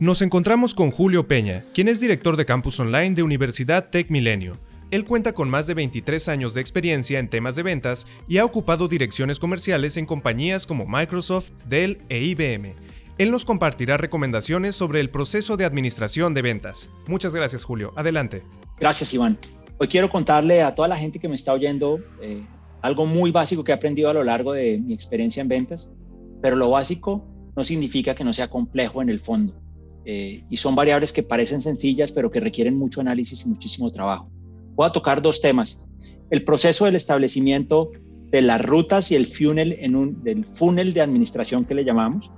Nos encontramos con Julio Peña, quien es director de campus online de Universidad Tech Milenio. Él cuenta con más de 23 años de experiencia en temas de ventas y ha ocupado direcciones comerciales en compañías como Microsoft, Dell e IBM. Él nos compartirá recomendaciones sobre el proceso de administración de ventas. Muchas gracias, Julio. Adelante. Gracias, Iván. Hoy quiero contarle a toda la gente que me está oyendo eh, algo muy básico que he aprendido a lo largo de mi experiencia en ventas, pero lo básico no significa que no sea complejo en el fondo. Eh, y son variables que parecen sencillas, pero que requieren mucho análisis y muchísimo trabajo. Voy a tocar dos temas. El proceso del establecimiento de las rutas y el funnel, en un, del funnel de administración que le llamamos,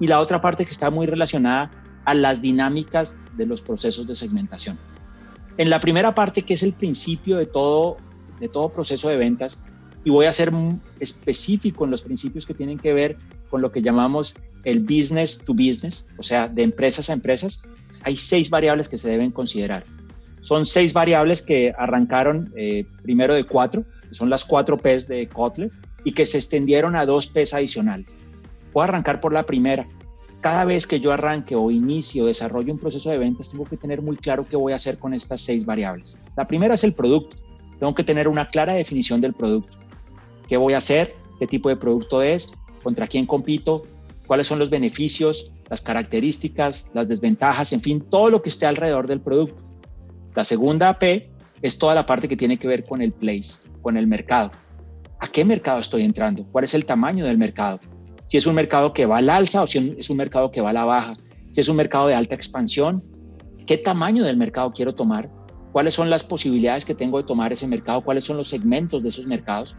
y la otra parte que está muy relacionada a las dinámicas de los procesos de segmentación. En la primera parte, que es el principio de todo, de todo proceso de ventas, y voy a ser específico en los principios que tienen que ver con lo que llamamos el business to business, o sea, de empresas a empresas, hay seis variables que se deben considerar. Son seis variables que arrancaron eh, primero de cuatro, que son las cuatro P's de Kotler, y que se extendieron a dos P's adicionales. Voy a arrancar por la primera. Cada vez que yo arranque o inicio o desarrollo un proceso de ventas, tengo que tener muy claro qué voy a hacer con estas seis variables. La primera es el producto. Tengo que tener una clara definición del producto. ¿Qué voy a hacer? ¿Qué tipo de producto es? ¿Contra quién compito? ¿Cuáles son los beneficios? Las características, las desventajas, en fin, todo lo que esté alrededor del producto. La segunda P es toda la parte que tiene que ver con el place, con el mercado. ¿A qué mercado estoy entrando? ¿Cuál es el tamaño del mercado? Si es un mercado que va al alza o si es un mercado que va a la baja. Si es un mercado de alta expansión, ¿qué tamaño del mercado quiero tomar? ¿Cuáles son las posibilidades que tengo de tomar ese mercado? ¿Cuáles son los segmentos de esos mercados?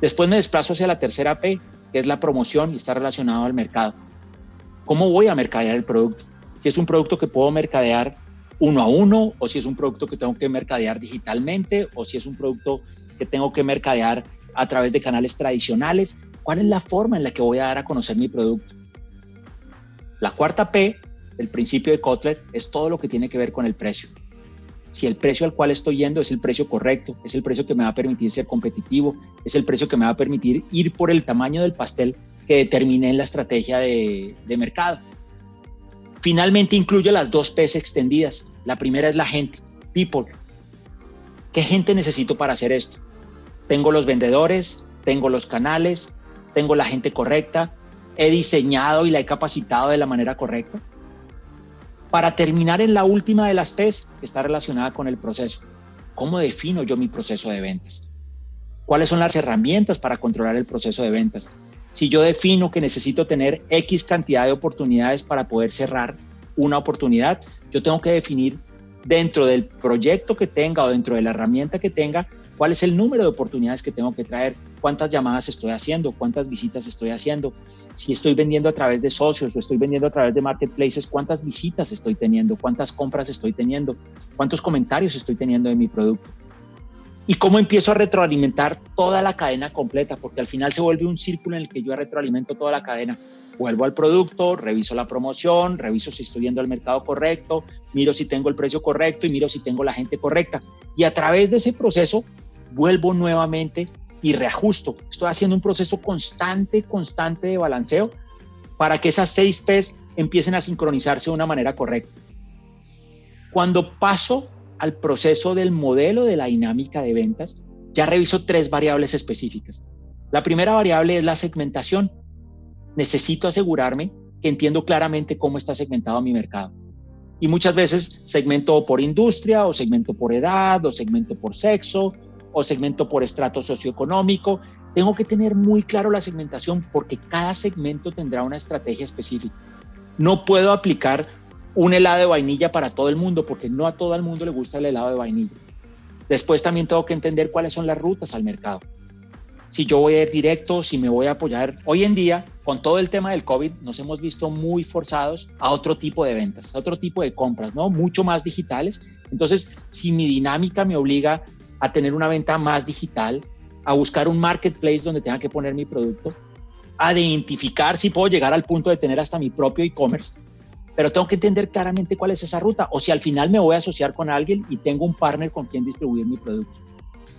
Después me desplazo hacia la tercera P, que es la promoción y está relacionado al mercado. ¿Cómo voy a mercadear el producto? Si es un producto que puedo mercadear uno a uno, o si es un producto que tengo que mercadear digitalmente, o si es un producto que tengo que mercadear a través de canales tradicionales. ¿Cuál es la forma en la que voy a dar a conocer mi producto? La cuarta P, el principio de Kotler, es todo lo que tiene que ver con el precio si el precio al cual estoy yendo es el precio correcto, es el precio que me va a permitir ser competitivo, es el precio que me va a permitir ir por el tamaño del pastel que determiné en la estrategia de, mercado. Finalmente incluye las dos P's extendidas. La primera es la gente, people. ¿Qué gente necesito para hacer esto? Tengo los vendedores, tengo los canales, tengo la gente correcta, he diseñado y la he capacitado de la manera correcta para terminar en la última de las P's, que está relacionada con el proceso. ¿Cómo defino yo mi proceso de ventas? ¿Cuáles son las herramientas para controlar el proceso de ventas? Si yo defino que necesito tener X cantidad de oportunidades para poder cerrar una oportunidad, yo tengo que definir dentro del proyecto que tenga o dentro de la herramienta que tenga, cuál es el número de oportunidades que tengo que traer, cuántas llamadas estoy haciendo, cuántas visitas estoy haciendo, si estoy vendiendo a través de socios o estoy vendiendo a través de marketplaces, cuántas visitas estoy teniendo, cuántas compras estoy teniendo, cuántos comentarios estoy teniendo de mi producto. Y cómo empiezo a retroalimentar toda la cadena completa, porque al final se vuelve un círculo en el que yo retroalimento toda la cadena. Vuelvo al producto, reviso la promoción, reviso si estoy viendo al mercado correcto, miro si tengo el precio correcto y miro si tengo la gente correcta. Y a través de ese proceso vuelvo nuevamente y reajusto. Estoy haciendo un proceso constante, constante de balanceo para que esas seis P's empiecen a sincronizarse de una manera correcta. Cuando paso al proceso del modelo de la dinámica de ventas, ya reviso tres variables específicas. La primera variable es la segmentación. Necesito asegurarme que entiendo claramente cómo está segmentado mi mercado. Y muchas veces segmento por industria o segmento por edad o segmento por sexo o segmento por estrato socioeconómico. Tengo que tener muy claro la segmentación porque cada segmento tendrá una estrategia específica. No puedo aplicar un helado de vainilla para todo el mundo porque no a todo el mundo le gusta el helado de vainilla. Después también tengo que entender cuáles son las rutas al mercado. Si yo voy a ir directo, si me voy a apoyar. Hoy en día, con todo el tema del COVID, nos hemos visto muy forzados a otro tipo de ventas, a otro tipo de compras, ¿no? Mucho más digitales. Entonces, si mi dinámica me obliga a tener una venta más digital, a buscar un marketplace donde tenga que poner mi producto, a identificar si puedo llegar al punto de tener hasta mi propio e-commerce, pero tengo que entender claramente cuál es esa ruta o si al final me voy a asociar con alguien y tengo un partner con quien distribuir mi producto.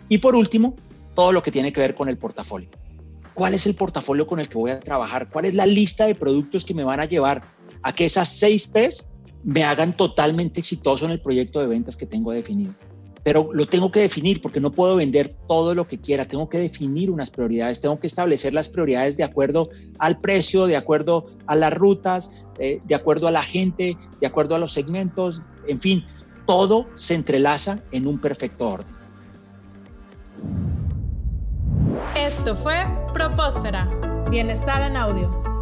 Y por último, todo lo que tiene que ver con el portafolio. ¿Cuál es el portafolio con el que voy a trabajar? ¿Cuál es la lista de productos que me van a llevar a que esas seis P's me hagan totalmente exitoso en el proyecto de ventas que tengo definido. Pero lo tengo que definir porque no puedo vender todo lo que quiera, tengo que definir unas prioridades, tengo que establecer las prioridades de acuerdo al precio, de acuerdo a las rutas, eh, de acuerdo a la gente, de acuerdo a los segmentos, en fin, todo se entrelaza en un perfecto orden. Esto fue Propósfera. Bienestar en audio.